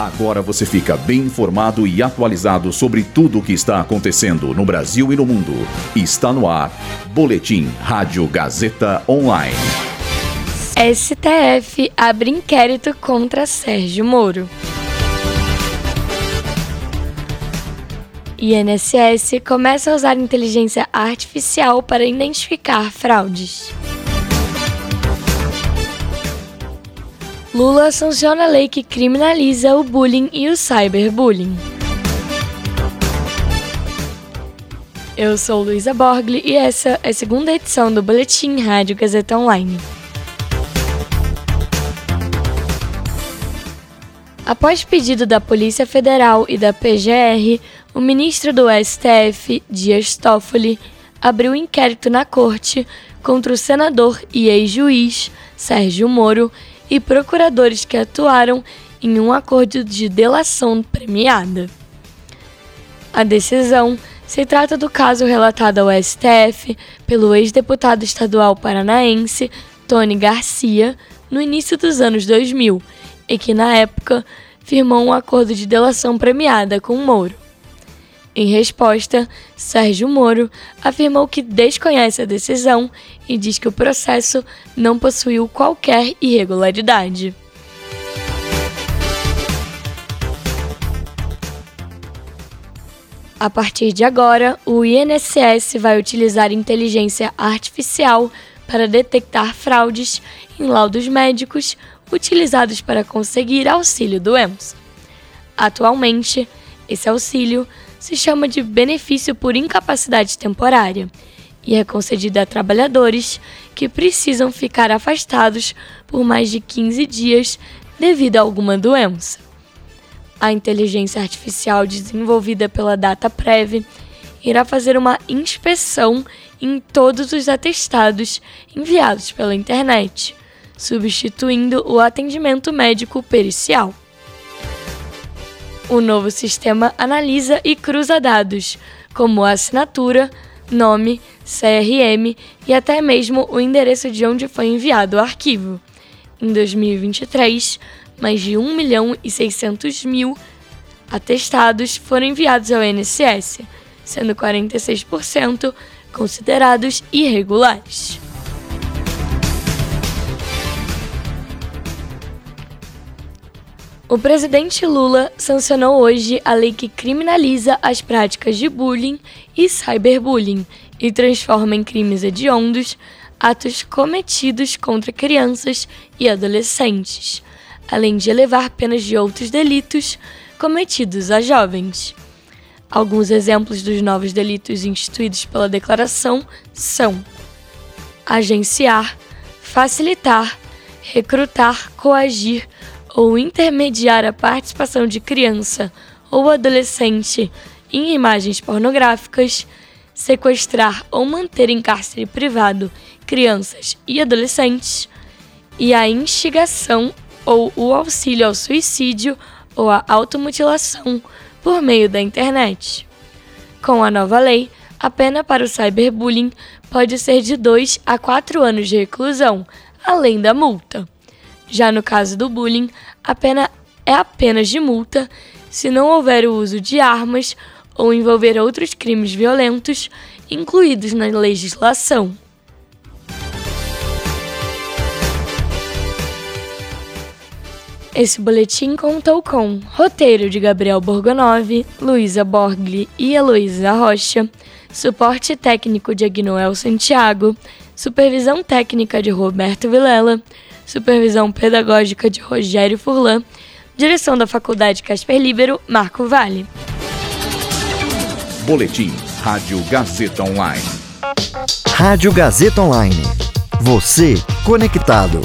Agora você fica bem informado e atualizado sobre tudo o que está acontecendo no Brasil e no mundo. Está no ar. Boletim Rádio Gazeta Online. STF abre inquérito contra Sérgio Moro. INSS começa a usar inteligência artificial para identificar fraudes. Lula sanciona a lei que criminaliza o bullying e o cyberbullying. Eu sou Luísa Borgli e essa é a segunda edição do Boletim Rádio Gazeta Online. Após pedido da Polícia Federal e da PGR, o ministro do STF, Dias Toffoli, abriu inquérito na corte contra o senador e ex-juiz Sérgio Moro e procuradores que atuaram em um acordo de delação premiada. A decisão se trata do caso relatado ao STF pelo ex-deputado estadual paranaense Tony Garcia no início dos anos 2000 e que, na época, firmou um acordo de delação premiada com Moro. Em resposta, Sérgio Moro afirmou que desconhece a decisão e diz que o processo não possuiu qualquer irregularidade. A partir de agora, o INSS vai utilizar inteligência artificial para detectar fraudes em laudos médicos utilizados para conseguir auxílio doença. Atualmente, esse auxílio se chama de benefício por incapacidade temporária e é concedido a trabalhadores que precisam ficar afastados por mais de 15 dias devido a alguma doença. A inteligência artificial desenvolvida pela DataPrev irá fazer uma inspeção em todos os atestados enviados pela internet, substituindo o atendimento médico pericial. O novo sistema analisa e cruza dados, como assinatura, nome, CRM e até mesmo o endereço de onde foi enviado o arquivo. Em 2023, mais de 1 milhão e 600 mil atestados foram enviados ao INSS, sendo 46% considerados irregulares. O presidente Lula sancionou hoje a lei que criminaliza as práticas de bullying e cyberbullying e transforma em crimes hediondos atos cometidos contra crianças e adolescentes, além de elevar penas de outros delitos cometidos a jovens. Alguns exemplos dos novos delitos instituídos pela declaração são agenciar, facilitar, recrutar, coagir ou intermediar a participação de criança ou adolescente em imagens pornográficas, sequestrar ou manter em cárcere privado crianças e adolescentes, e a instigação ou o auxílio ao suicídio ou à automutilação por meio da internet. Com a nova lei, a pena para o cyberbullying pode ser de 2 a 4 anos de reclusão, além da multa. Já no caso do bullying, a pena é apenas de multa se não houver o uso de armas ou envolver outros crimes violentos incluídos na legislação. Esse boletim contou com roteiro de Gabriel Borgonov, Luísa Borgli e Heloísa Rocha, suporte técnico de Agnoel Santiago, supervisão técnica de Roberto Vilela, supervisão pedagógica de Rogério Furlan, direção da Faculdade Casper Libero, Marco Vale. Boletim Rádio Gazeta Online. Rádio Gazeta Online. Você conectado.